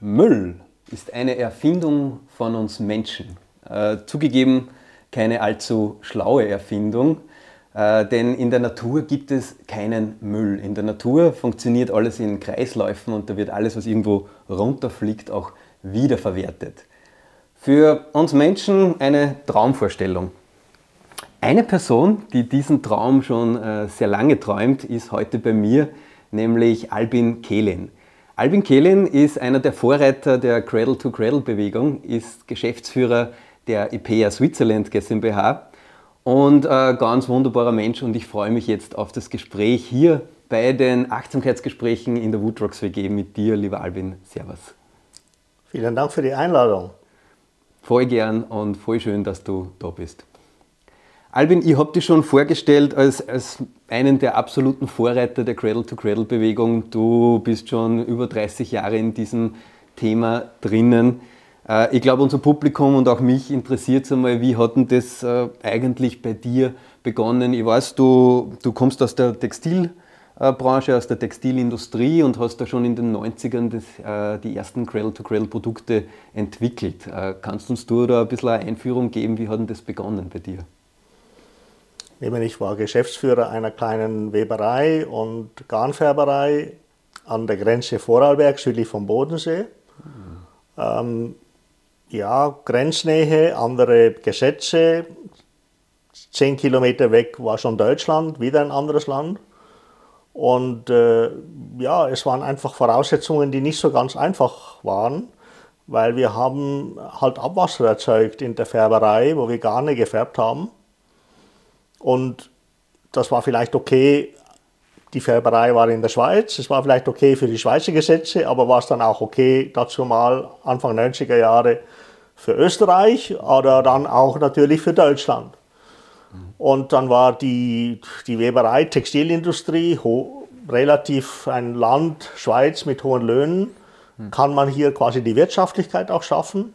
Müll ist eine Erfindung von uns Menschen. Äh, zugegeben keine allzu schlaue Erfindung, äh, denn in der Natur gibt es keinen Müll. In der Natur funktioniert alles in Kreisläufen und da wird alles, was irgendwo runterfliegt, auch wiederverwertet. Für uns Menschen eine Traumvorstellung. Eine Person, die diesen Traum schon äh, sehr lange träumt, ist heute bei mir, nämlich Albin Kehlin. Albin Kehlin ist einer der Vorreiter der Cradle-to-Cradle-Bewegung, ist Geschäftsführer der IPEA Switzerland GmbH und ein ganz wunderbarer Mensch und ich freue mich jetzt auf das Gespräch hier bei den Achtsamkeitsgesprächen in der Woodrocks WG mit dir, lieber Albin. Servus. Vielen Dank für die Einladung. Voll gern und voll schön, dass du da bist. Albin, ich habe dich schon vorgestellt als, als einen der absoluten Vorreiter der Cradle-to-Cradle-Bewegung. Du bist schon über 30 Jahre in diesem Thema drinnen. Äh, ich glaube, unser Publikum und auch mich interessiert es einmal, wie hat denn das äh, eigentlich bei dir begonnen? Ich weiß, du, du kommst aus der Textilbranche, aus der Textilindustrie und hast da schon in den 90ern das, äh, die ersten Cradle-to-Cradle-Produkte entwickelt. Kannst uns du da ein bisschen eine Einführung geben, wie hat denn das begonnen bei dir? Ich war Geschäftsführer einer kleinen Weberei und Garnfärberei an der Grenze Vorarlberg, südlich vom Bodensee. Mhm. Ähm, ja, Grenznähe, andere Gesetze. Zehn Kilometer weg war schon Deutschland, wieder ein anderes Land. Und äh, ja, es waren einfach Voraussetzungen, die nicht so ganz einfach waren, weil wir haben halt Abwasser erzeugt in der Färberei, wo wir Garne gefärbt haben. Und das war vielleicht okay, die Färberei war in der Schweiz, es war vielleicht okay für die Schweizer Gesetze, aber war es dann auch okay, dazu mal Anfang 90er Jahre für Österreich oder dann auch natürlich für Deutschland. Und dann war die, die Weberei, Textilindustrie, relativ ein Land, Schweiz mit hohen Löhnen, kann man hier quasi die Wirtschaftlichkeit auch schaffen.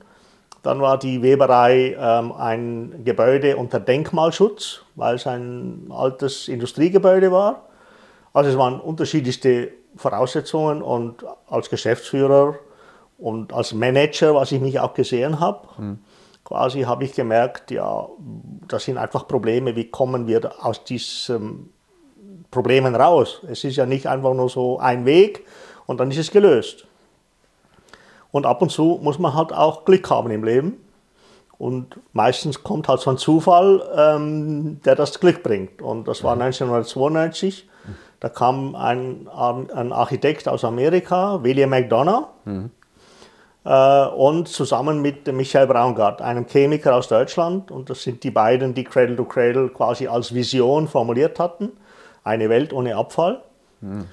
Dann war die Weberei ähm, ein Gebäude unter Denkmalschutz, weil es ein altes Industriegebäude war. Also es waren unterschiedlichste Voraussetzungen und als Geschäftsführer und als Manager, was ich mich auch gesehen habe, mhm. quasi habe ich gemerkt, ja, das sind einfach Probleme, wie kommen wir aus diesen Problemen raus? Es ist ja nicht einfach nur so ein Weg und dann ist es gelöst. Und ab und zu muss man halt auch Glück haben im Leben. Und meistens kommt halt so ein Zufall, ähm, der das Glück bringt. Und das war 1992. Da kam ein, ein Architekt aus Amerika, William McDonough, mhm. äh, und zusammen mit Michael Braungart, einem Chemiker aus Deutschland. Und das sind die beiden, die Cradle to Cradle quasi als Vision formuliert hatten. Eine Welt ohne Abfall. Mhm.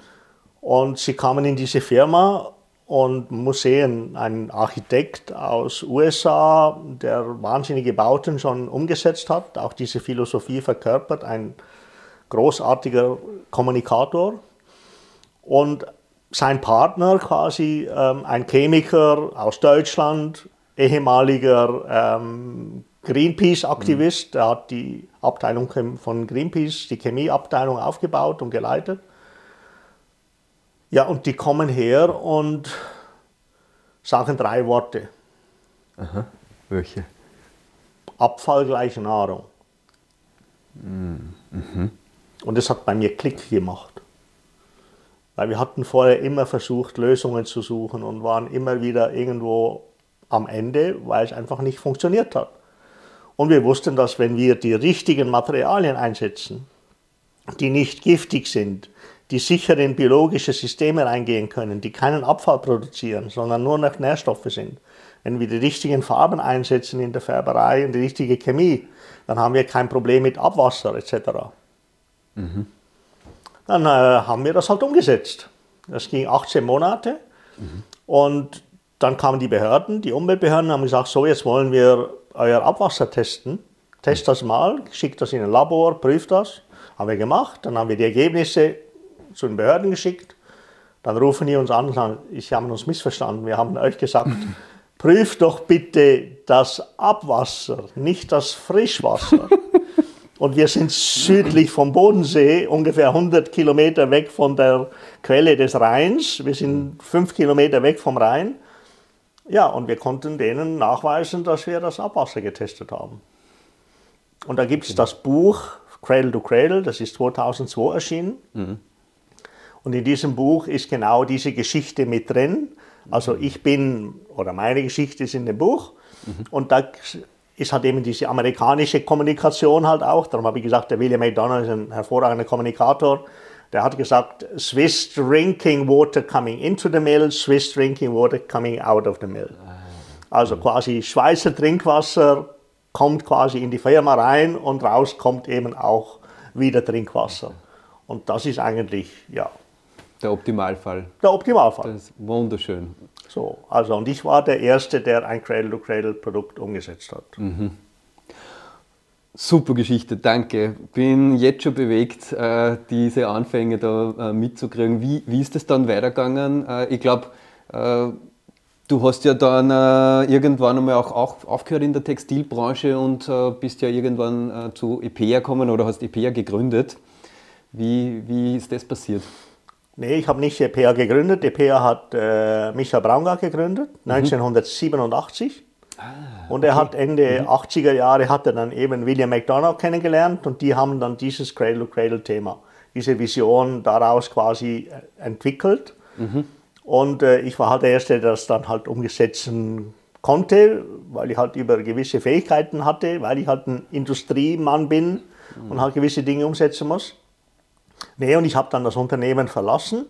Und sie kamen in diese Firma und Museen. Ein Architekt aus USA, der wahnsinnige Bauten schon umgesetzt hat, auch diese Philosophie verkörpert, ein großartiger Kommunikator. Und sein Partner quasi, ähm, ein Chemiker aus Deutschland, ehemaliger ähm, Greenpeace-Aktivist, mhm. der hat die Abteilung von Greenpeace, die Chemieabteilung aufgebaut und geleitet. Ja, und die kommen her und sagen drei Worte. Aha, welche? Abfall gleich Nahrung. Mhm. Und das hat bei mir Klick gemacht. Weil wir hatten vorher immer versucht, Lösungen zu suchen und waren immer wieder irgendwo am Ende, weil es einfach nicht funktioniert hat. Und wir wussten, dass wenn wir die richtigen Materialien einsetzen, die nicht giftig sind, die sicher in biologische Systeme reingehen können, die keinen Abfall produzieren, sondern nur noch Nährstoffe sind. Wenn wir die richtigen Farben einsetzen in der Färberei und die richtige Chemie, dann haben wir kein Problem mit Abwasser etc. Mhm. Dann äh, haben wir das halt umgesetzt. Das ging 18 Monate mhm. und dann kamen die Behörden, die Umweltbehörden haben gesagt, so jetzt wollen wir euer Abwasser testen. Test das mal, schickt das in ein Labor, prüft das. Haben wir gemacht, dann haben wir die Ergebnisse zu den Behörden geschickt. Dann rufen die uns an und sagen, ich habe uns missverstanden. Wir haben euch gesagt, prüft doch bitte das Abwasser, nicht das Frischwasser. und wir sind südlich vom Bodensee, ungefähr 100 Kilometer weg von der Quelle des Rheins. Wir sind fünf Kilometer weg vom Rhein. Ja, und wir konnten denen nachweisen, dass wir das Abwasser getestet haben. Und da gibt es das Buch Cradle to Cradle, das ist 2002 erschienen. Mhm. Und in diesem Buch ist genau diese Geschichte mit drin. Also ich bin, oder meine Geschichte ist in dem Buch. Mhm. Und da ist halt eben diese amerikanische Kommunikation halt auch. Darum habe ich gesagt, der William McDonald ist ein hervorragender Kommunikator. Der hat gesagt, Swiss drinking water coming into the mill, Swiss drinking water coming out of the mill. Ah, also quasi Schweizer Trinkwasser kommt quasi in die Firma rein und raus kommt eben auch wieder Trinkwasser. Und das ist eigentlich, ja. Der Optimalfall. Der Optimalfall. Das ist wunderschön. So, also und ich war der Erste, der ein Cradle-to-Cradle-Produkt umgesetzt hat. Mhm. Super Geschichte, danke. Bin jetzt schon bewegt, äh, diese Anfänge da äh, mitzukriegen. Wie, wie ist es dann weitergegangen? Äh, ich glaube, du hast ja dann irgendwann einmal auch, auch aufgehört in der Textilbranche und bist ja irgendwann zu EPEA gekommen oder hast EPEA gegründet. Wie, wie ist das passiert? Nee, ich habe nicht EPA gegründet. EPA hat äh, Michael Braungart gegründet, mhm. 1987. Ah, und er hat Ende mhm. 80er Jahre hat er dann eben William McDonald kennengelernt und die haben dann dieses Cradle-to-Cradle-Thema, diese Vision daraus quasi äh, entwickelt. Mhm. Und äh, ich war halt der Erste, der das dann halt umsetzen konnte, weil ich halt über gewisse Fähigkeiten hatte, weil ich halt ein Industriemann bin mhm. und halt gewisse Dinge umsetzen muss. Nee, und ich habe dann das Unternehmen verlassen.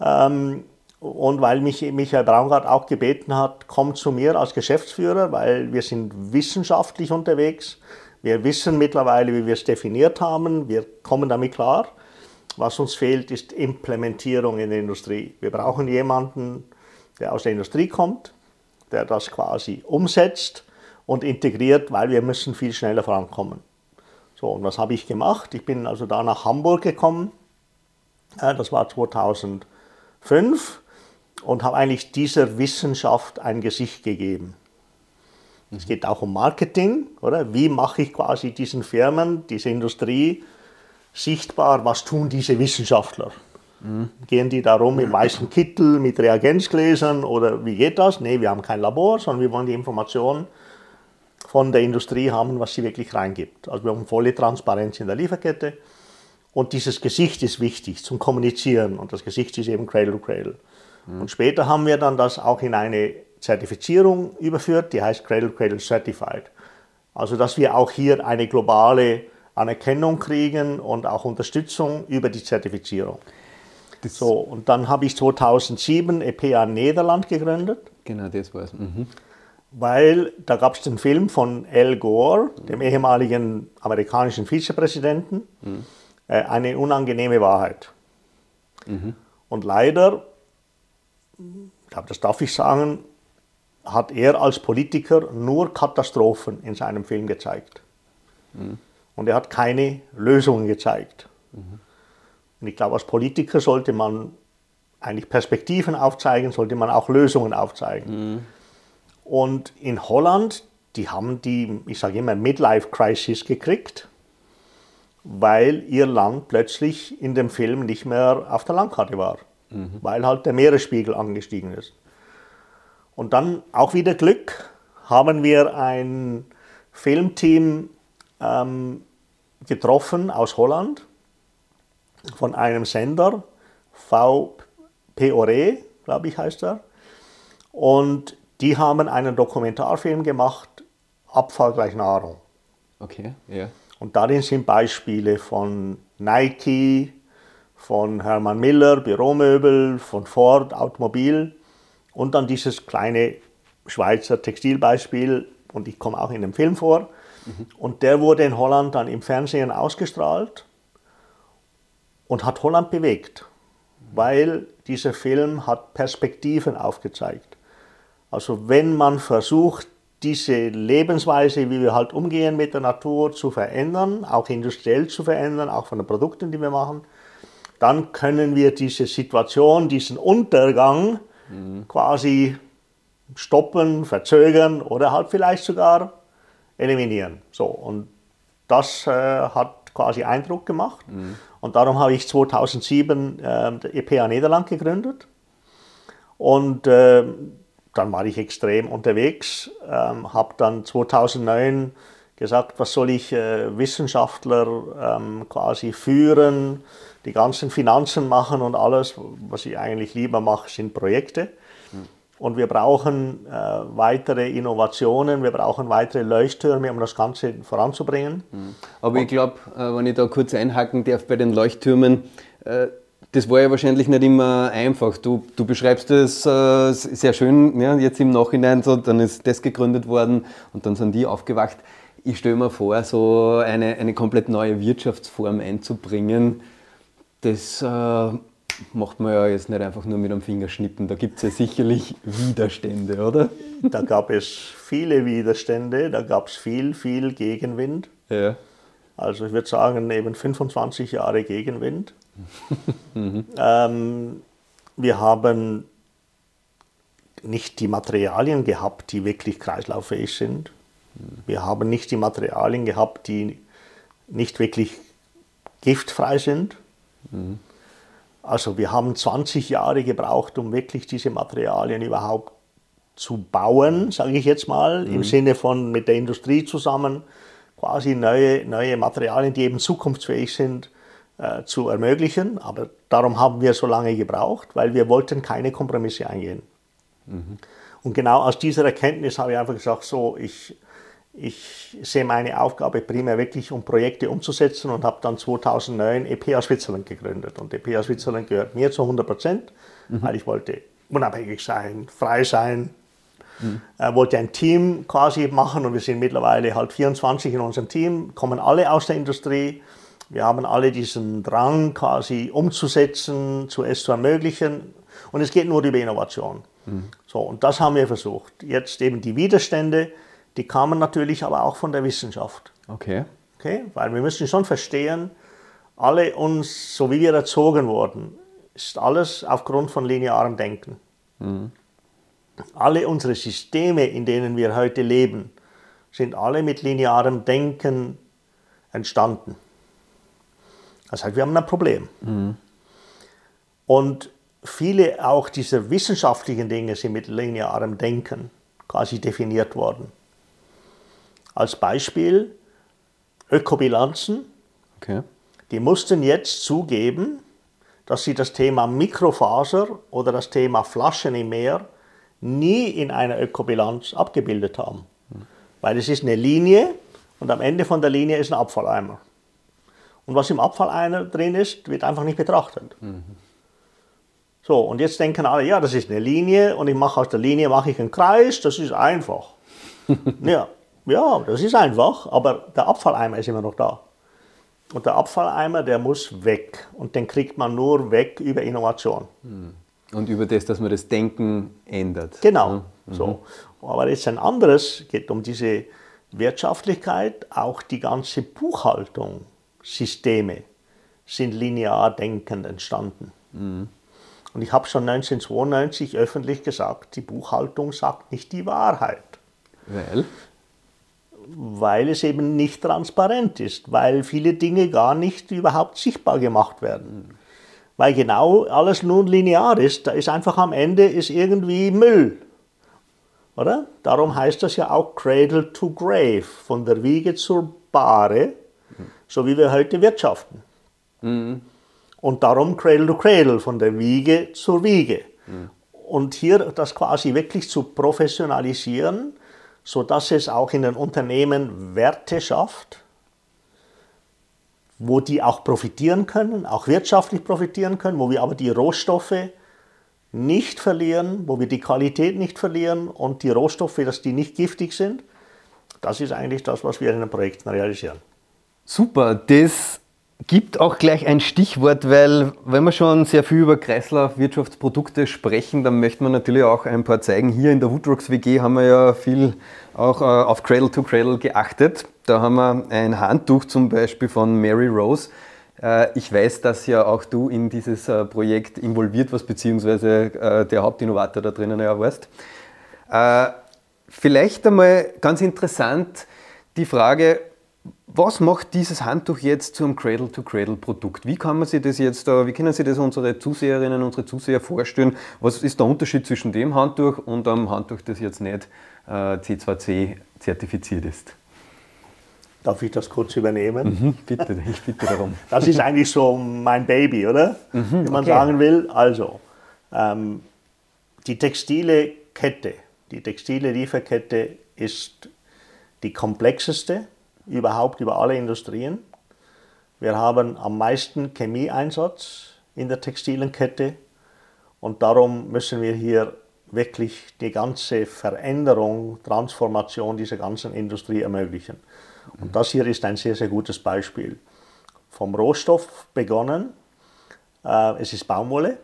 Ähm, und weil mich Michael Braungart auch gebeten hat, komm zu mir als Geschäftsführer, weil wir sind wissenschaftlich unterwegs. Wir wissen mittlerweile, wie wir es definiert haben. Wir kommen damit klar. Was uns fehlt, ist Implementierung in der Industrie. Wir brauchen jemanden, der aus der Industrie kommt, der das quasi umsetzt und integriert, weil wir müssen viel schneller vorankommen. So, und was habe ich gemacht? Ich bin also da nach Hamburg gekommen, das war 2005, und habe eigentlich dieser Wissenschaft ein Gesicht gegeben. Es geht auch um Marketing, oder? Wie mache ich quasi diesen Firmen, diese Industrie sichtbar, was tun diese Wissenschaftler? Mhm. Gehen die darum im weißen Kittel mit Reagenzgläsern oder wie geht das? Nee, wir haben kein Labor, sondern wir wollen die Informationen von der Industrie haben, was sie wirklich reingibt. Also wir haben volle Transparenz in der Lieferkette und dieses Gesicht ist wichtig zum Kommunizieren und das Gesicht ist eben Cradle to Cradle. Mhm. Und später haben wir dann das auch in eine Zertifizierung überführt, die heißt Cradle to Cradle Certified. Also dass wir auch hier eine globale Anerkennung kriegen und auch Unterstützung über die Zertifizierung. Das so, und dann habe ich 2007 EPA Niederland gegründet. Genau, das war es. Mhm weil da gab es den Film von Al Gore, dem ehemaligen amerikanischen Vizepräsidenten, mhm. äh, eine unangenehme Wahrheit. Mhm. Und leider, ich glaube, das darf ich sagen, hat er als Politiker nur Katastrophen in seinem Film gezeigt. Mhm. Und er hat keine Lösungen gezeigt. Mhm. Und ich glaube, als Politiker sollte man eigentlich Perspektiven aufzeigen, sollte man auch Lösungen aufzeigen. Und in Holland, die haben die, ich sage immer, Midlife-Crisis gekriegt, weil ihr Land plötzlich in dem Film nicht mehr auf der Landkarte war, mhm. weil halt der Meeresspiegel angestiegen ist. Und dann auch wieder Glück, haben wir ein Filmteam ähm, getroffen aus Holland von einem Sender, VPORE, glaube ich heißt er. Und die haben einen Dokumentarfilm gemacht, Abfall gleich Nahrung. Okay, ja. Und darin sind Beispiele von Nike, von Hermann Miller, Büromöbel, von Ford, Automobil und dann dieses kleine Schweizer Textilbeispiel und ich komme auch in dem Film vor. Mhm. Und der wurde in Holland dann im Fernsehen ausgestrahlt und hat Holland bewegt, weil dieser Film hat Perspektiven aufgezeigt. Also wenn man versucht, diese Lebensweise, wie wir halt umgehen mit der Natur, zu verändern, auch industriell zu verändern, auch von den Produkten, die wir machen, dann können wir diese Situation, diesen Untergang mhm. quasi stoppen, verzögern oder halt vielleicht sogar eliminieren. So, und das äh, hat quasi Eindruck gemacht. Mhm. Und darum habe ich 2007 äh, EPA Niederland gegründet. Und äh, dann war ich extrem unterwegs, ähm, habe dann 2009 gesagt, was soll ich äh, Wissenschaftler ähm, quasi führen, die ganzen Finanzen machen und alles, was ich eigentlich lieber mache, sind Projekte. Und wir brauchen äh, weitere Innovationen, wir brauchen weitere Leuchttürme, um das Ganze voranzubringen. Aber ich glaube, äh, wenn ich da kurz einhaken darf bei den Leuchttürmen, äh, das war ja wahrscheinlich nicht immer einfach. Du, du beschreibst es äh, sehr schön, ja, jetzt im Nachhinein, so, dann ist das gegründet worden und dann sind die aufgewacht. Ich stelle mir vor, so eine, eine komplett neue Wirtschaftsform einzubringen, das äh, macht man ja jetzt nicht einfach nur mit einem Fingerschnippen. Da gibt es ja sicherlich Widerstände, oder? Da gab es viele Widerstände, da gab es viel, viel Gegenwind. Ja. Also ich würde sagen, eben 25 Jahre Gegenwind. ähm, wir haben nicht die Materialien gehabt, die wirklich kreislauffähig sind. Wir haben nicht die Materialien gehabt, die nicht wirklich giftfrei sind. Also wir haben 20 Jahre gebraucht, um wirklich diese Materialien überhaupt zu bauen, sage ich jetzt mal, im Sinne von mit der Industrie zusammen quasi neue, neue Materialien, die eben zukunftsfähig sind, äh, zu ermöglichen. Aber darum haben wir so lange gebraucht, weil wir wollten keine Kompromisse eingehen. Und genau aus dieser Erkenntnis habe ich einfach gesagt, so, ich, ich sehe meine Aufgabe primär wirklich, um Projekte umzusetzen und habe dann 2009 EPA Switzerland gegründet. Und EPA Switzerland gehört mir zu 100 Prozent, weil ich wollte unabhängig sein, frei sein, äh, wollte ein Team quasi machen und wir sind mittlerweile halt 24 in unserem Team, kommen alle aus der Industrie. Wir haben alle diesen Drang quasi umzusetzen, zu es zu ermöglichen und es geht nur über Innovation. So, und das haben wir versucht. Jetzt eben die Widerstände, die kamen natürlich aber auch von der Wissenschaft. Okay. Okay? Weil wir müssen schon verstehen, alle uns, so wie wir erzogen wurden, ist alles aufgrund von linearem Denken. Alle unsere Systeme, in denen wir heute leben, sind alle mit linearem Denken entstanden. Das heißt, wir haben ein Problem. Und viele auch dieser wissenschaftlichen Dinge sind mit linearem Denken quasi definiert worden. Als Beispiel Ökobilanzen, Okay. die mussten jetzt zugeben, dass sie das Thema Mikrofaser oder das Thema Flaschen im Meer nie in einer Ökobilanz abgebildet haben. Weil es ist eine Linie und am Ende von der Linie ist ein Abfalleimer. Und was im Abfalleimer drin ist, wird einfach nicht betrachtet. So, und jetzt denken alle, ja, das ist eine Linie und ich mache aus der Linie mache ich einen Kreis, das ist einfach. ja, ja, das ist einfach, aber der Abfalleimer ist immer noch da. Und der Abfalleimer, der muss weg. Und den kriegt man nur weg über Innovation. Und über das, dass man das Denken ändert. Genau. So. Aber jetzt ein anderes, geht um diese Wirtschaftlichkeit, auch die ganze Buchhaltung, Systeme sind linear denkend entstanden. Und ich habe schon 1992 öffentlich gesagt, die Buchhaltung sagt nicht die Wahrheit, Weil? weil es eben nicht transparent ist, weil viele Dinge gar nicht überhaupt sichtbar gemacht werden. Weil genau alles nun linear ist, da ist einfach am Ende ist irgendwie Müll. Oder? Darum heißt das ja auch Cradle to Grave, von der Wiege zur Bahre, so wie wir heute wirtschaften. Und darum Cradle to Cradle, von der Wiege zur Wiege. Und hier das quasi wirklich zu professionalisieren, sodass es auch in den Unternehmen Werte schafft, wo die auch profitieren können, auch wirtschaftlich profitieren können, wo wir aber die Rohstoffe nicht verlieren, wo wir die Qualität nicht verlieren und die Rohstoffe, dass die nicht giftig sind. Das ist eigentlich das, was wir in den Projekten realisieren. Super, das gibt auch gleich ein Stichwort, weil wenn wir schon sehr viel über Kreislaufwirtschaftsprodukte sprechen, dann möchte man natürlich auch ein paar zeigen. Hier in der Woodrocks WG haben wir ja viel auch äh, auf Cradle to Cradle geachtet. Da haben wir ein Handtuch zum Beispiel von Mary Rose. Äh, ich weiß, dass ja auch du in dieses äh, Projekt involviert warst, beziehungsweise äh, der Hauptinnovator da drinnen ja warst. Vielleicht einmal ganz interessant die Frage, Was macht dieses Handtuch jetzt zum Cradle-to-Cradle-Produkt? Wie kann man sich das jetzt, wie können sich das unsere Zuseherinnen, unsere Zuseher vorstellen? Was ist der Unterschied zwischen dem Handtuch und einem Handtuch, das jetzt nicht äh, C2C zertifiziert ist? Darf ich das kurz übernehmen? Mhm, bitte, ich bitte darum. Das ist eigentlich so mein Baby, oder? Mhm, Wie man okay. sagen will. Also, ähm, die textile Kette, die textile Lieferkette ist die komplexeste überhaupt über alle Industrien. Wir haben am meisten Chemieeinsatz in der textilen Kette und darum müssen wir hier wirklich die ganze Veränderung, Transformation dieser ganzen Industrie ermöglichen. Und das hier ist ein sehr, sehr gutes Beispiel. Vom Rohstoff begonnen, äh, es ist Baumwolle.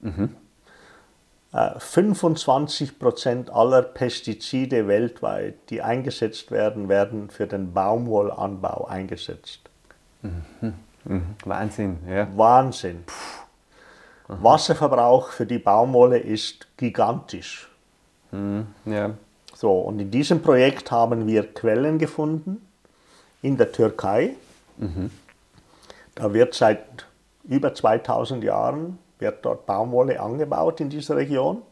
Mhm. 25% äh, aller Pestizide weltweit, die eingesetzt werden, werden für den Baumwollanbau eingesetzt. Mhm. Mhm. Wahnsinn, ja. Wahnsinn. Wasserverbrauch für die Baumwolle ist gigantisch. Mhm. Ja. So, und in diesem Projekt haben wir Quellen gefunden in der Türkei. Mhm. Da wird seit über 2000 Jahren wird dort Baumwolle angebaut in dieser Region.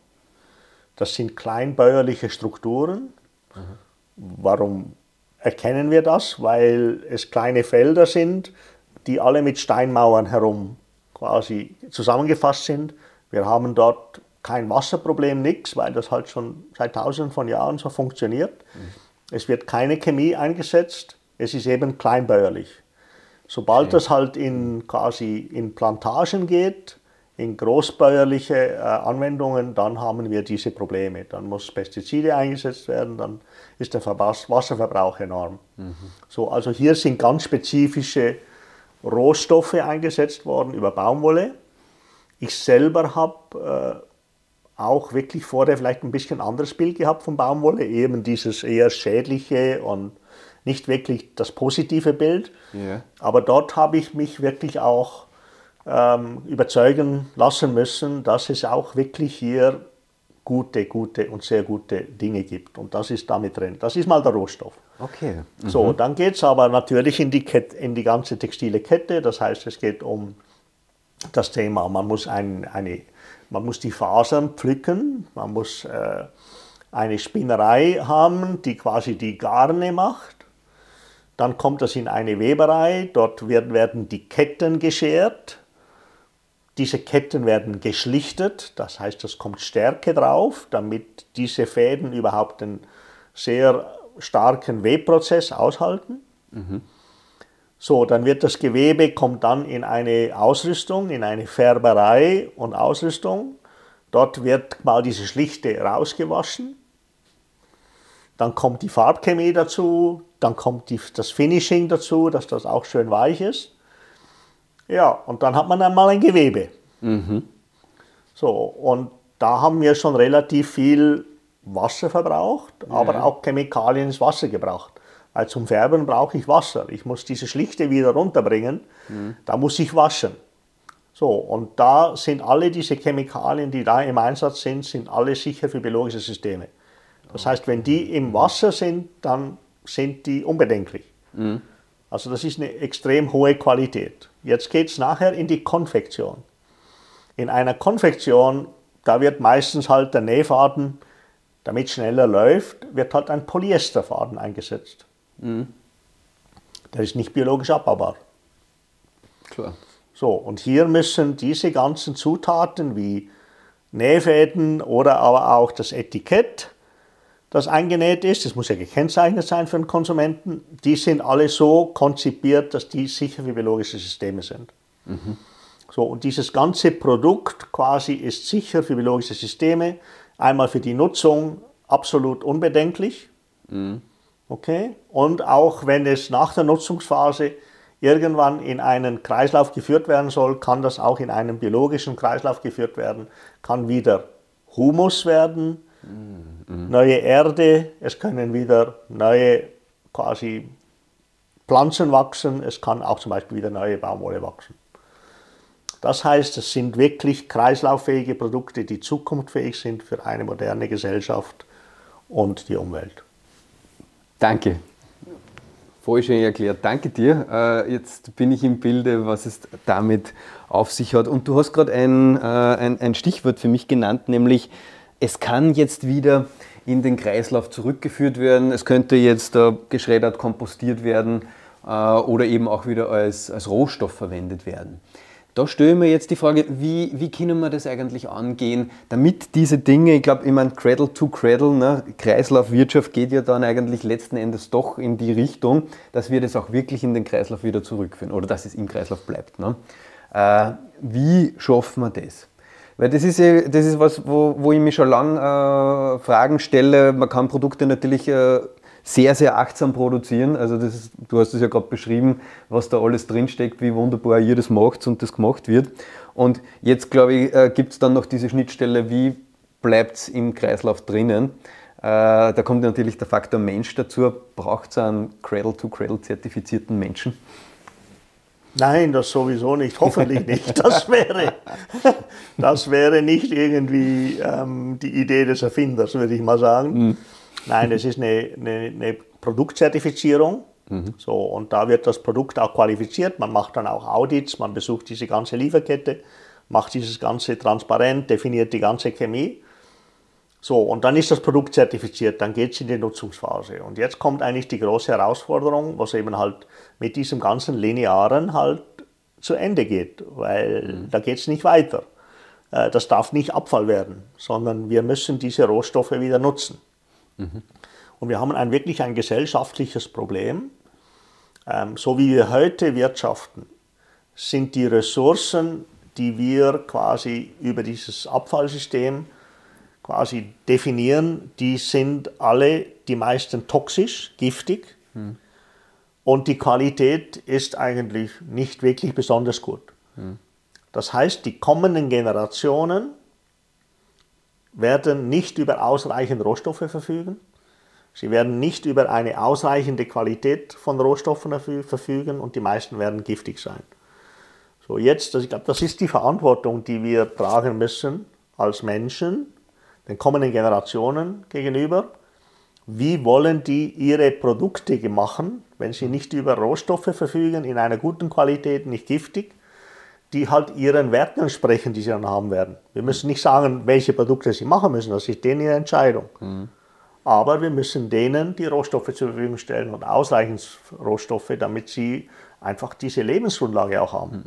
Das sind kleinbäuerliche Strukturen. Mhm. Warum erkennen wir das? Weil es kleine Felder sind, die alle mit Steinmauern herum quasi zusammengefasst sind. Wir haben dort kein Wasserproblem, nichts, weil das halt schon seit tausenden von Jahren so funktioniert. Mhm. Es wird keine Chemie eingesetzt, es ist eben kleinbäuerlich. Sobald okay. das halt in quasi in Plantagen geht, in großbäuerliche äh, Anwendungen, dann haben wir diese Probleme. Dann muss Pestizide eingesetzt werden, dann ist der Wasserverbrauch enorm. Mhm. So, also hier sind ganz spezifische Rohstoffe eingesetzt worden über Baumwolle. Ich selber habe äh, auch wirklich vorher vielleicht ein bisschen anderes Bild gehabt von Baumwolle, eben dieses eher schädliche und nicht wirklich das positive Bild. Yeah. Aber dort habe ich mich wirklich auch ähm, überzeugen lassen müssen, dass es auch wirklich hier gute, gute und sehr gute Dinge gibt. Und das ist damit drin. Das ist mal der Rohstoff. Okay. Mhm. So, dann geht es aber natürlich in die, Kette, in die ganze textile Kette. Das heißt, es geht um das Thema, man muss, ein, eine, man muss die Fasern pflücken, man muss äh, eine Spinnerei haben, die quasi die Garne macht. Dann kommt das in eine Weberei, dort werden die Ketten geschert. Diese Ketten werden geschlichtet, das heißt, es kommt Stärke drauf, damit diese Fäden überhaupt einen sehr starken Webprozess aushalten. Mhm. So, dann wird das Gewebe, kommt dann in eine Ausrüstung, in eine Färberei und Ausrüstung. Dort wird mal diese Schlichte rausgewaschen. Dann kommt die Farbchemie dazu, dann kommt die, das Finishing dazu, dass das auch schön weich ist. Ja, und dann hat man einmal ein Gewebe. Mhm. So, und da haben wir schon relativ viel Wasser verbraucht, ja. aber auch Chemikalien ins Wasser gebracht. Weil zum Färben brauche ich Wasser. Ich muss diese Schlichte wieder runterbringen, mhm. da muss ich waschen. So, und da sind alle diese Chemikalien, die da im Einsatz sind, sind alle sicher für biologische Systeme. Das heißt, wenn die im Wasser sind, dann sind die unbedenklich. Mhm. Also das ist eine extrem hohe Qualität. Jetzt geht es nachher in die Konfektion. In einer Konfektion, da wird meistens halt der Nähfaden, damit schneller läuft, wird halt ein Polyesterfaden eingesetzt. Mhm. Der ist nicht biologisch abbaubar. Klar. So, und hier müssen diese ganzen Zutaten wie Nähfäden oder aber auch das Etikett das eingenäht ist, das muss ja gekennzeichnet sein für den Konsumenten, die sind alle so konzipiert, dass die sicher für biologische Systeme sind. Mhm. So, und dieses ganze Produkt quasi ist sicher für biologische Systeme, einmal für die Nutzung absolut unbedenklich. Mhm. Okay? Und auch wenn es nach der Nutzungsphase irgendwann in einen Kreislauf geführt werden soll, kann das auch in einen biologischen Kreislauf geführt werden, kann wieder Humus werden, mhm. Neue Erde, es können wieder neue quasi Pflanzen wachsen, es kann auch zum Beispiel wieder neue Baumwolle wachsen. Das heißt, es sind wirklich kreislauffähige Produkte, die zukunftsfähig sind für eine moderne Gesellschaft und die Umwelt. Danke. Voll schön erklärt, danke dir. Äh, jetzt bin ich im Bilde, was es damit auf sich hat. Und du hast gerade ein, äh, ein, ein Stichwort für mich genannt, nämlich es kann jetzt wieder in den Kreislauf zurückgeführt werden. Es könnte jetzt äh, geschreddert, kompostiert werden äh, oder eben auch wieder als, als Rohstoff verwendet werden. Da stelle mir jetzt die Frage, wie, wie können wir das eigentlich angehen, damit diese Dinge, ich glaube, ich meine, Cradle to Cradle, ne, Kreislaufwirtschaft geht ja dann eigentlich letzten Endes doch in die Richtung, dass wir das auch wirklich in den Kreislauf wieder zurückführen oder dass es im Kreislauf bleibt. Ne? Äh, wie schaffen wir das? Weil das ist, das ist was, wo, wo ich mich schon lange äh, Fragen stelle. Man kann Produkte natürlich äh, sehr, sehr achtsam produzieren. Also das ist, du hast es ja gerade beschrieben, was da alles drinsteckt, wie wunderbar ihr das macht und das gemacht wird. Und jetzt, glaube ich, äh, gibt es dann noch diese Schnittstelle, wie bleibt es im Kreislauf drinnen. Äh, da kommt natürlich der Faktor Mensch dazu. Braucht es einen Cradle-to-Cradle zertifizierten Menschen? Nein, das sowieso nicht, hoffentlich nicht. Das wäre, das wäre nicht irgendwie ähm, die Idee des Erfinders, würde ich mal sagen. Mhm. Nein, es ist eine, eine, eine Produktzertifizierung. Mhm. So, und da wird das Produkt auch qualifiziert. Man macht dann auch Audits, man besucht diese ganze Lieferkette, macht dieses Ganze transparent, definiert die ganze Chemie. So, und dann ist das Produkt zertifiziert, dann geht es in die Nutzungsphase. Und jetzt kommt eigentlich die große Herausforderung, was eben halt mit diesem ganzen Linearen halt zu Ende geht, weil mhm. da geht es nicht weiter. Äh, das darf nicht Abfall werden, sondern wir müssen diese Rohstoffe wieder nutzen. Mhm. Und wir haben ein, wirklich ein gesellschaftliches Problem. Ähm, so wie wir heute wirtschaften, sind die Ressourcen, die wir quasi über dieses Abfallsystem quasi definieren, die sind alle, die meisten toxisch, giftig. Mhm. Und die Qualität ist eigentlich nicht wirklich besonders gut. Mhm. Das heißt, die kommenden Generationen werden nicht über ausreichend Rohstoffe verfügen. Sie werden nicht über eine ausreichende Qualität von Rohstoffen verfügen und die meisten werden giftig sein. So jetzt, ich glaube, das ist die Verantwortung, die wir tragen müssen als Menschen, den kommenden Generationen gegenüber. Wie wollen die ihre Produkte machen, wenn sie nicht über Rohstoffe verfügen, in einer guten Qualität, nicht giftig? die halt ihren Werten entsprechen, die sie dann haben werden. Wir müssen nicht sagen, welche Produkte sie machen müssen, das ist denen ihre Entscheidung. Mhm. Aber wir müssen denen die Rohstoffe zur Verfügung stellen und ausreichend Rohstoffe, damit sie einfach diese Lebensgrundlage auch haben. Mhm.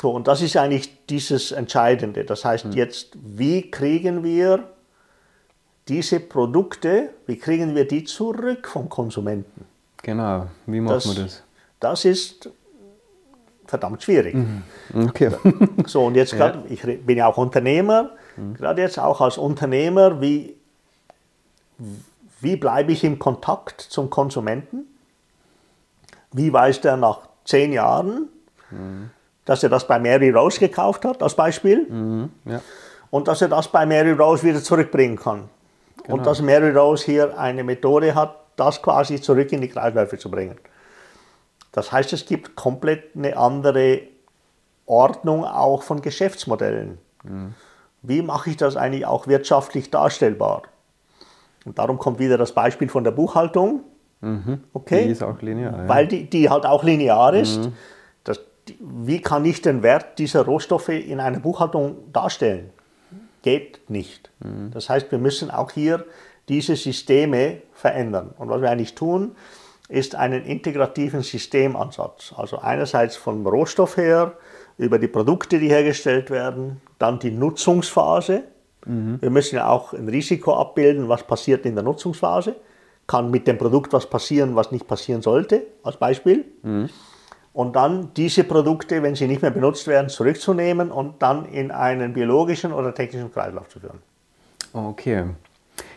So, und das ist eigentlich dieses Entscheidende. Das heißt mhm. jetzt, wie kriegen wir diese Produkte, wie kriegen wir die zurück vom Konsumenten? Genau, wie machen das, wir das? Das ist verdammt schwierig. Mhm. Okay. So, und jetzt gerade, ja. ich bin ja auch Unternehmer, mhm. gerade jetzt auch als Unternehmer, wie, wie bleibe ich im Kontakt zum Konsumenten? Wie weiß der nach zehn Jahren, mhm. dass er das bei Mary Rose gekauft hat, als Beispiel? Mhm. Ja. Und dass er das bei Mary Rose wieder zurückbringen kann. Genau. Und dass Mary Rose hier eine Methode hat, das quasi zurück in die Kreisläufe zu bringen. Das heißt, es gibt komplett eine andere Ordnung auch von Geschäftsmodellen. Mhm. Wie mache ich das eigentlich auch wirtschaftlich darstellbar? Und darum kommt wieder das Beispiel von der Buchhaltung. Mhm. Okay? Die ist auch linear. Ja. Weil die, die halt auch linear ist. Mhm. Das, die, wie kann ich den Wert dieser Rohstoffe in einer Buchhaltung darstellen? Geht nicht. Mhm. Das heißt, wir müssen auch hier diese Systeme verändern. Und was wir eigentlich tun, ist einen integrativen Systemansatz. Also einerseits vom Rohstoff her, über die Produkte, die hergestellt werden, dann die Nutzungsphase. Mhm. Wir müssen ja auch ein Risiko abbilden, was passiert in der Nutzungsphase. Kann mit dem Produkt was passieren, was nicht passieren sollte, als Beispiel. Mhm. Und dann diese Produkte, wenn sie nicht mehr benutzt werden, zurückzunehmen und dann in einen biologischen oder technischen Kreislauf zu führen. Okay.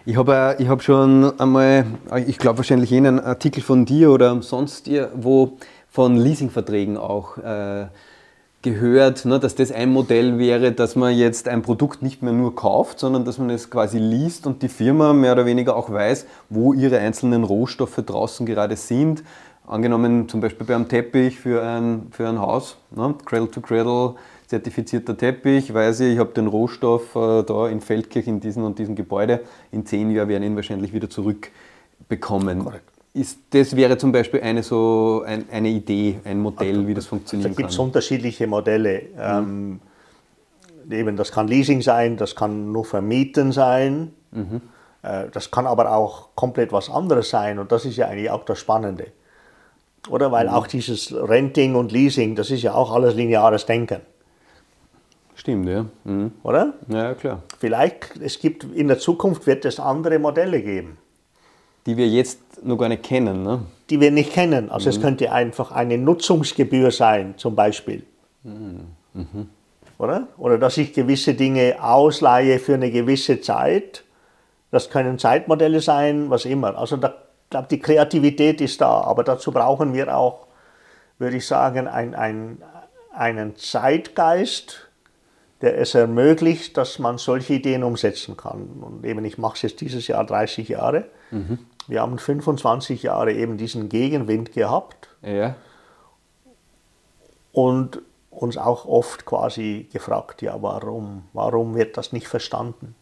Ich habe ich hab schon einmal, ich glaube wahrscheinlich einen Artikel von dir oder sonst wo von Leasingverträgen auch äh, gehört, ne, dass das ein Modell wäre, dass man jetzt ein Produkt nicht mehr nur kauft, sondern dass man es quasi liest und die Firma mehr oder weniger auch weiß, wo ihre einzelnen Rohstoffe draußen gerade sind. Angenommen zum Beispiel beim Teppich für ein, für ein Haus, ne, Cradle to Cradle, zertifizierter Teppich, weiß ich, ich habe den Rohstoff äh, da in Feldkirch in diesem und diesem Gebäude. In zehn Jahren werden ihn wahrscheinlich wieder zurückbekommen. Korrekt. ist, das wäre zum Beispiel eine, so ein, eine Idee, ein Modell, wie das funktionieren Da gibt es kann. unterschiedliche Modelle. Ähm, eben, das kann Leasing sein, das kann nur Vermieten sein. Äh, das kann aber auch komplett was anderes sein. Und das ist ja eigentlich auch das Spannende. Oder? Weil auch dieses Renting und Leasing, das ist ja auch alles lineares Denken. Stimmt, ja. Mhm. Oder? Ja, klar. Vielleicht, es gibt in der Zukunft wird es andere Modelle geben, Die wir jetzt noch gar nicht kennen. Ne? die wir nicht kennen. Also es könnte einfach eine Nutzungsgebühr sein, zum Beispiel. Oder? Oder dass ich gewisse Dinge ausleihe für eine gewisse Zeit. Das können Zeitmodelle sein, was immer. Also da, glaube, die Kreativität ist da, aber dazu brauchen wir auch, würde ich sagen, ein, ein, einen Zeitgeist, der es ermöglicht, dass man solche Ideen umsetzen kann. Und eben, ich mache es jetzt dieses Jahr 30 Jahre. Wir haben 25 Jahre eben diesen Gegenwind gehabt Ja. und uns auch oft quasi gefragt, ja, warum? Warum wird das nicht verstanden?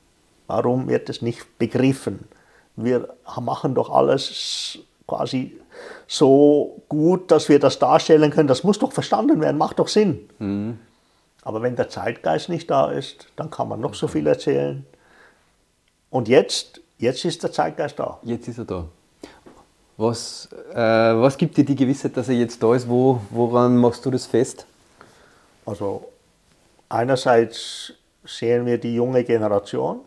Warum wird es nicht begriffen? Wir machen doch alles quasi so gut, dass wir das darstellen können. Das muss doch verstanden werden, macht doch Sinn. Aber wenn der Zeitgeist nicht da ist, dann kann man noch so viel erzählen. Und jetzt, jetzt ist der Zeitgeist da. Jetzt ist er da. Was, äh, was gibt dir die Gewissheit, dass er jetzt da ist? Wo, woran machst du das fest? Also einerseits sehen wir die junge Generation.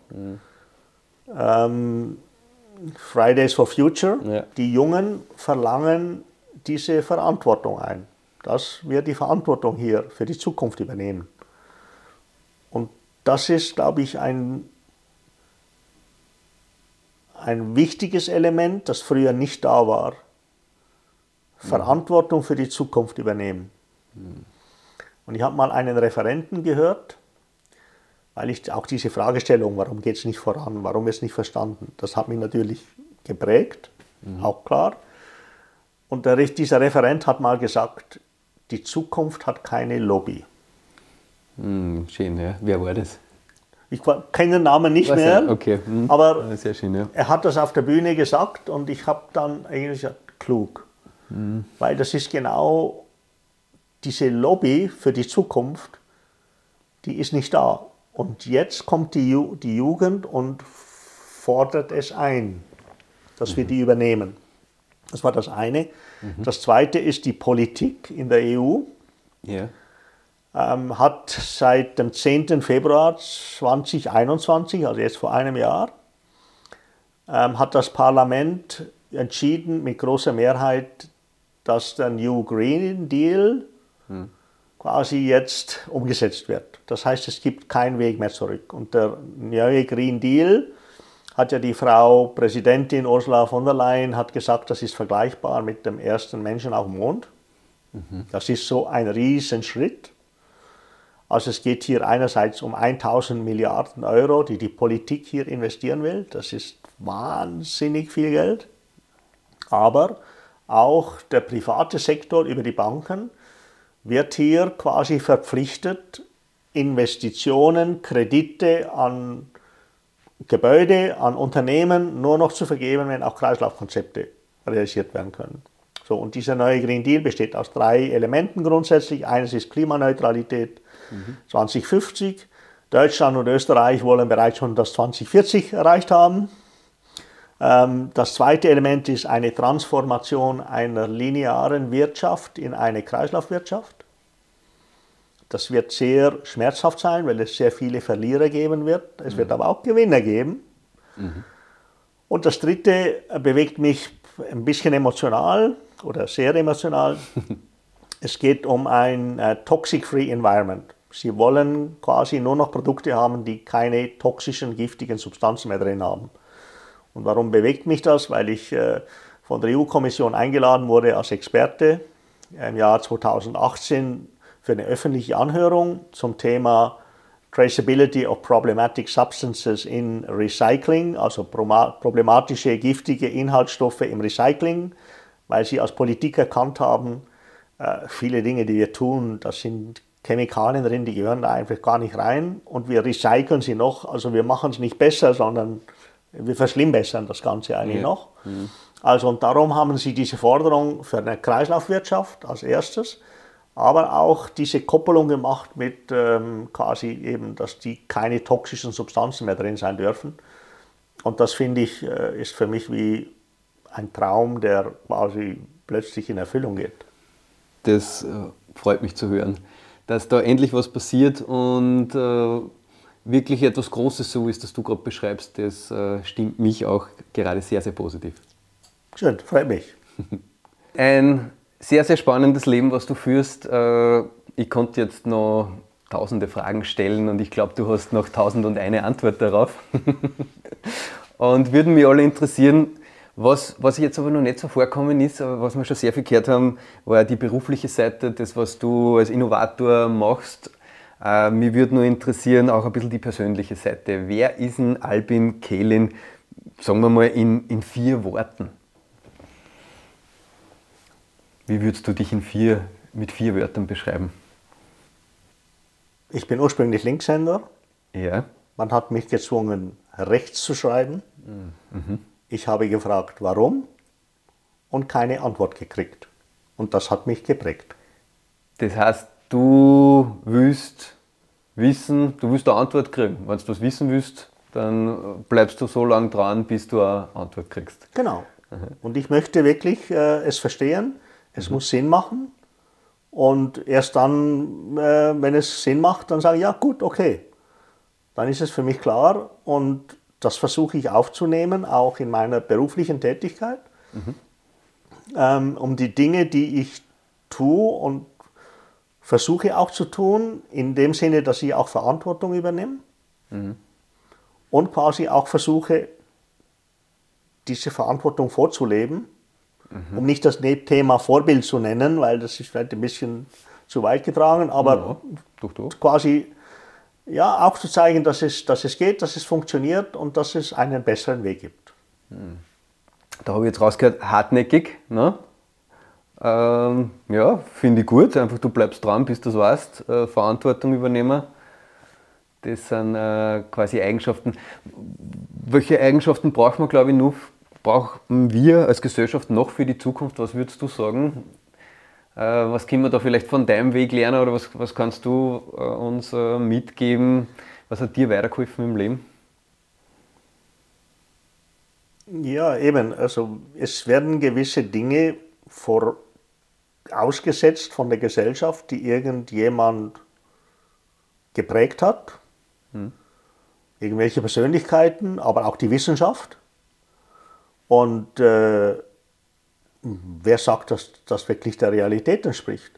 Ähm, Fridays for Future, Ja. die Jungen verlangen diese Verantwortung ein, dass wir die Verantwortung hier für die Zukunft übernehmen. Und das ist, glaube ich, ein, ein wichtiges Element, das früher nicht da war. Verantwortung für die Zukunft übernehmen. Und ich habe mal einen Referenten gehört, weil ich auch diese Fragestellung, warum geht es nicht voran, warum ist es nicht verstanden, das hat mich natürlich geprägt, auch klar. Und der, dieser Referent hat mal gesagt, die Zukunft hat keine Lobby. Hm, schön, ja. Wer war das? Ich kenne den Namen nicht Weiß mehr, okay. hm. aber schön, ja. er hat das auf der Bühne gesagt und ich habe dann eigentlich gesagt, klug. Weil das ist genau diese Lobby für die Zukunft, die ist nicht da. Und jetzt kommt die, Ju die Jugend und fordert es ein, dass wir die übernehmen. Das war das eine. Das zweite ist die Politik in der EU ja. ähm, hat seit dem 10. Februar 2021, also jetzt vor einem Jahr, ähm, hat das Parlament entschieden mit großer Mehrheit, dass der New Green Deal quasi jetzt umgesetzt wird. Das heißt, es gibt keinen Weg mehr zurück. Und der neue Green Deal hat ja die Frau Präsidentin Ursula von der Leyen hat gesagt, das ist vergleichbar mit dem ersten Menschen auf dem Mond. Das ist so ein Riesenschritt. Also es geht hier einerseits um 1000 Milliarden Euro, die die Politik hier investieren will. Das ist wahnsinnig viel Geld. Aber auch der private Sektor über die Banken wird hier quasi verpflichtet, Investitionen, Kredite an Gebäude, an Unternehmen nur noch zu vergeben, wenn auch Kreislaufkonzepte realisiert werden können. So, und dieser neue Green Deal besteht aus drei Elementen grundsätzlich. Eines ist Klimaneutralität 2050. Deutschland und Österreich wollen bereits schon das 2040 erreicht haben. Ähm, Das zweite Element ist eine Transformation einer linearen Wirtschaft in eine Kreislaufwirtschaft. Das wird sehr schmerzhaft sein, weil es sehr viele Verlierer geben wird. Es wird aber auch Gewinner geben. Und das dritte bewegt mich ein bisschen emotional oder sehr emotional. es geht um ein äh, toxic-free environment. Sie wollen quasi nur noch Produkte haben, die keine toxischen, giftigen Substanzen mehr drin haben. Und warum bewegt mich das? Weil ich äh, von der EU-Kommission eingeladen wurde als Experte im Jahr 2018 für eine öffentliche Anhörung zum Thema Traceability of Problematic Substances in Recycling, also problematische giftige Inhaltsstoffe im Recycling, weil sie als Politik erkannt haben, äh, viele Dinge, die wir tun, das sind Chemikalien drin, die gehören da einfach gar nicht rein und wir recyceln sie noch, also wir machen es nicht besser, sondern wir verschlimmbessern das Ganze eigentlich Ja. noch. Also und darum haben sie diese Forderung für eine Kreislaufwirtschaft als erstes, aber auch diese Koppelung gemacht mit ähm, quasi eben, dass die keine toxischen Substanzen mehr drin sein dürfen. Und das finde ich, äh, ist für mich wie ein Traum, der quasi plötzlich in Erfüllung geht. Das äh, freut mich zu hören, dass da endlich was passiert und äh, wirklich etwas Großes so ist, das du gerade beschreibst, das äh, stimmt mich auch gerade sehr, sehr positiv. Schön, freut mich. Ein sehr, sehr spannendes Leben, was du führst. Äh, ich konnte jetzt noch tausende Fragen stellen und ich glaube, du hast noch tausend und eine Antwort darauf. und würden mich alle interessieren, was, was jetzt aber noch nicht so vorkommen ist, aber was wir schon sehr viel gehört haben, war die berufliche Seite, das, was du als Innovator machst. Äh, mich würde nur interessieren, auch ein bisschen die persönliche Seite. Wer ist ein Albin Kehlin, sagen wir mal, in, in vier Worten? Wie würdest du dich in vier, mit vier Wörtern beschreiben? Ich bin ursprünglich Linkshänder. Ja. Man hat mich gezwungen, rechts zu schreiben. Mhm. Ich habe gefragt, warum und keine Antwort gekriegt. Und das hat mich geprägt. Das heißt, du willst wissen, du willst eine Antwort kriegen. Wenn du das wissen willst, dann bleibst du so lange dran, bis du eine Antwort kriegst. Genau. Und ich möchte wirklich äh, es verstehen. Es mhm. muss Sinn machen. Und erst dann, äh, wenn es Sinn macht, dann sage ich, ja gut, okay. Dann ist es für mich klar und das versuche ich aufzunehmen, auch in meiner beruflichen Tätigkeit, mhm. ähm, um die Dinge, die ich tue und versuche auch zu tun, in dem Sinne, dass ich auch Verantwortung übernehme mhm. und quasi auch versuche, diese Verantwortung vorzuleben, mhm. um nicht das Thema Vorbild zu nennen, weil das ist vielleicht ein bisschen zu weit getragen, aber ja, doch, doch. quasi ja, auch zu zeigen, dass es, dass es geht, dass es funktioniert und dass es einen besseren Weg gibt. Da habe ich jetzt rausgehört, hartnäckig. Ne? Ähm, ja, finde ich gut. Einfach du bleibst dran, bis du es weißt. Äh, Verantwortung übernehmen. Das sind äh, quasi Eigenschaften. Welche Eigenschaften braucht man, glaube ich, noch, brauchen wir als Gesellschaft noch für die Zukunft? Was würdest du sagen? Äh, was können wir da vielleicht von deinem Weg lernen oder was, was kannst du äh, uns äh, mitgeben? Was hat dir weitergeholfen im Leben? Ja, eben. Also es werden gewisse Dinge vorausgesetzt von der Gesellschaft, die irgendjemand geprägt hat. Hm. Irgendwelche Persönlichkeiten, aber auch die Wissenschaft. Und äh, wer sagt, dass das wirklich der Realität entspricht?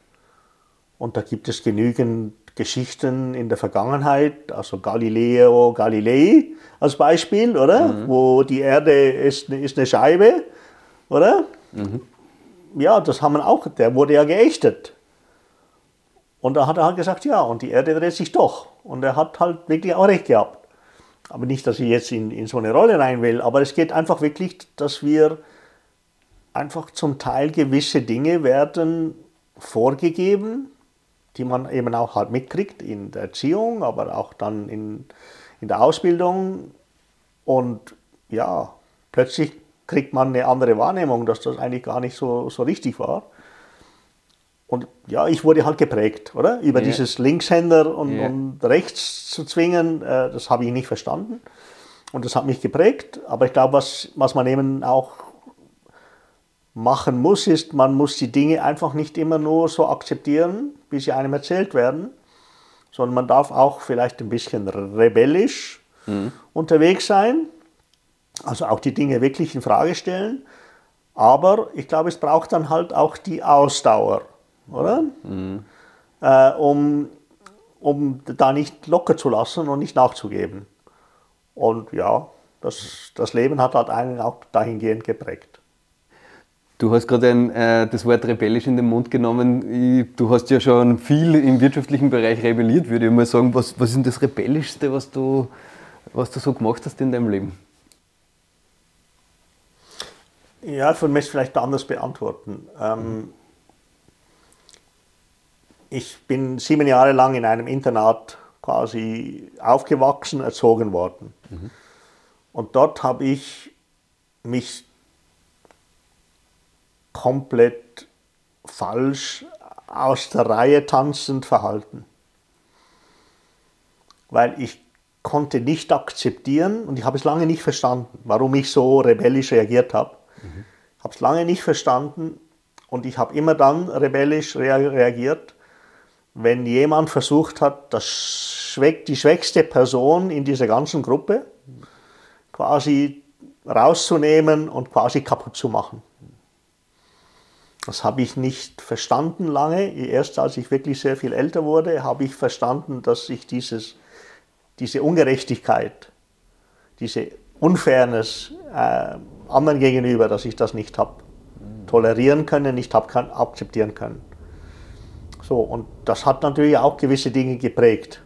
Und da gibt es genügend Geschichten in der Vergangenheit, also Galileo Galilei als Beispiel, oder? Mhm. Wo die Erde ist, ist eine Scheibe, oder? Mhm. Ja, das haben wir auch, der wurde ja geächtet. Und da hat er halt gesagt, ja, und die Erde dreht sich doch. Und er hat halt wirklich auch recht gehabt. Aber nicht, dass ich jetzt in, in so eine Rolle rein will, aber es geht einfach wirklich, dass wir einfach zum Teil gewisse Dinge werden vorgegeben, die man eben auch halt mitkriegt in der Erziehung, aber auch dann in, in der Ausbildung. Und ja, plötzlich kriegt man eine andere Wahrnehmung, dass das eigentlich gar nicht so, so richtig war. Und ja, ich wurde halt geprägt, oder? Über ja. dieses Linkshänder und, ja. und, rechts zu zwingen, äh, das habe ich nicht verstanden. Und das hat mich geprägt. Aber ich glaube, was, was man eben auch machen muss, ist, man muss die Dinge einfach nicht immer nur so akzeptieren, wie sie einem erzählt werden, sondern man darf auch vielleicht ein bisschen rebellisch mhm. unterwegs sein, also auch die Dinge wirklich in Frage stellen. Aber ich glaube, es braucht dann halt auch die Ausdauer, oder? Mhm. Äh, um, um da nicht locker zu lassen und nicht nachzugeben. Und ja, das, das Leben hat halt einen auch dahingehend geprägt. Du hast gerade äh, das Wort rebellisch in den Mund genommen. Du hast ja schon viel im wirtschaftlichen Bereich rebelliert, würde ich mal sagen. Was, was ist denn das Rebellischste, was du, was du so gemacht hast in deinem Leben? Ja, ich möchte vielleicht anders beantworten. Ähm, ich bin sieben Jahre lang in einem Internat quasi aufgewachsen, erzogen worden. Mhm. Und dort habe ich mich komplett falsch, aus der Reihe tanzend verhalten. Weil ich konnte nicht akzeptieren und ich habe es lange nicht verstanden, warum ich so rebellisch reagiert habe. Mhm. Habe es lange nicht verstanden und ich habe immer dann rebellisch reagiert, wenn jemand versucht hat, das die schwächste Person in dieser ganzen Gruppe quasi rauszunehmen und quasi kaputt zu machen. Das habe ich nicht verstanden lange. Erst als ich wirklich sehr viel älter wurde, habe ich verstanden, dass ich dieses, diese Ungerechtigkeit, diese Unfairness äh, anderen gegenüber, dass ich das nicht habe tolerieren können, nicht habe akzeptieren können. So, und das hat natürlich auch gewisse Dinge geprägt.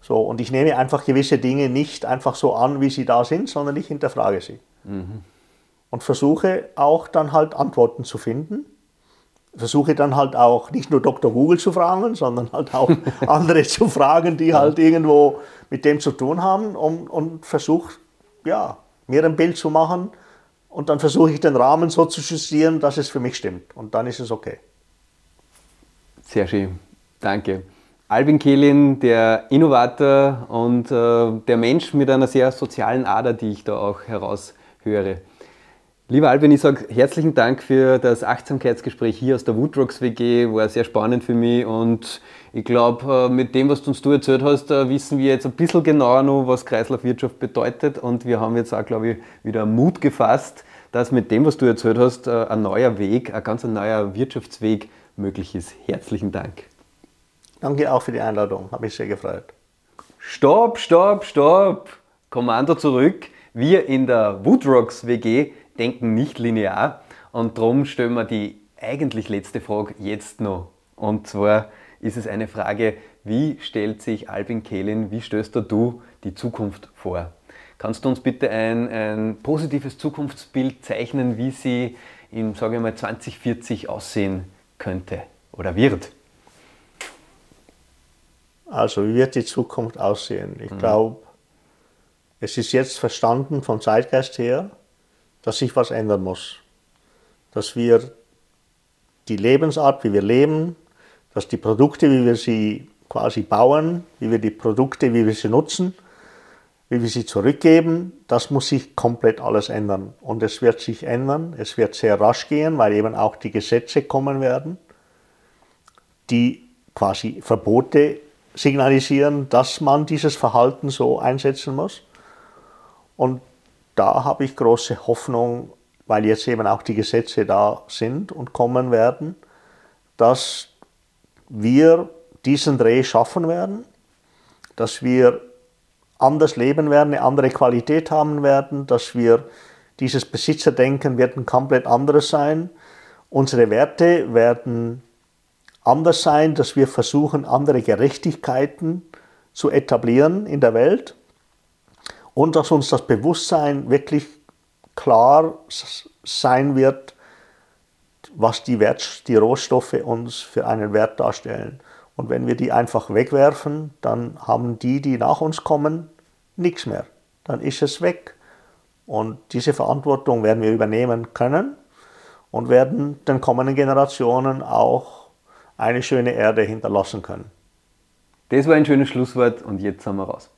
So, und ich nehme einfach gewisse Dinge nicht einfach so an, wie sie da sind, sondern ich hinterfrage sie. Mhm und versuche auch dann halt Antworten zu finden. Versuche dann halt auch nicht nur Dr. Google zu fragen, sondern halt auch andere zu fragen, die halt irgendwo mit dem zu tun haben und, und versuche, ja, mir ein Bild zu machen und dann versuche ich den Rahmen so zu justieren, dass es für mich stimmt und dann ist es okay. Sehr schön, danke. Albin Kehlin, der Innovator und äh, der Mensch mit einer sehr sozialen Ader, die ich da auch heraushöre. Lieber Albin, ich sage herzlichen Dank für das Achtsamkeitsgespräch hier aus der Woodrocks WG. War sehr spannend für mich und ich glaube, äh, mit dem, was du uns du erzählt hast, äh, wissen wir jetzt ein bisschen genauer noch, was Kreislaufwirtschaft bedeutet und wir haben jetzt auch, glaube ich, wieder Mut gefasst, dass mit dem, was du erzählt hast, äh, ein neuer Weg, ein ganz neuer Wirtschaftsweg möglich ist. Herzlichen Dank. Danke auch für die Einladung, habe mich sehr gefreut. Stopp, stopp, stopp! Kommando zurück. Wir in der Woodrocks WG denken nicht linear und darum stellen wir die eigentlich letzte Frage jetzt noch. Und zwar ist es eine Frage, wie stellt sich Albin Kehlin, wie stellst du die Zukunft vor? Kannst du uns bitte ein, ein positives Zukunftsbild zeichnen, wie sie in, sage ich mal, 2040 aussehen könnte oder wird? Also, wie wird die Zukunft aussehen? Ich mhm. glaube, es ist jetzt verstanden vom Zeitgeist her, dass sich was ändern muss. Dass wir die Lebensart, wie wir leben, dass die Produkte, wie wir sie quasi bauen, wie wir die Produkte, wie wir sie nutzen, wie wir sie zurückgeben, das muss sich komplett alles ändern. Und es wird sich ändern, es wird sehr rasch gehen, weil eben auch die Gesetze kommen werden, die quasi Verbote signalisieren, dass man dieses Verhalten so einsetzen muss. Und da habe ich große Hoffnung, weil jetzt eben auch die Gesetze da sind und kommen werden, dass wir diesen Dreh schaffen werden, dass wir anders leben werden, eine andere Qualität haben werden, dass wir dieses Besitzerdenken wird ein komplett anderes sein. Unsere Werte werden anders sein, dass wir versuchen, andere Gerechtigkeiten zu etablieren in der Welt und dass uns das Bewusstsein wirklich klar sein wird, was die, Wert, die Rohstoffe uns für einen Wert darstellen. Und wenn wir die einfach wegwerfen, dann haben die, die nach uns kommen, nichts mehr. Dann ist es weg. Und diese Verantwortung werden wir übernehmen können und werden den kommenden Generationen auch eine schöne Erde hinterlassen können. Das war ein schönes Schlusswort und jetzt sind wir raus.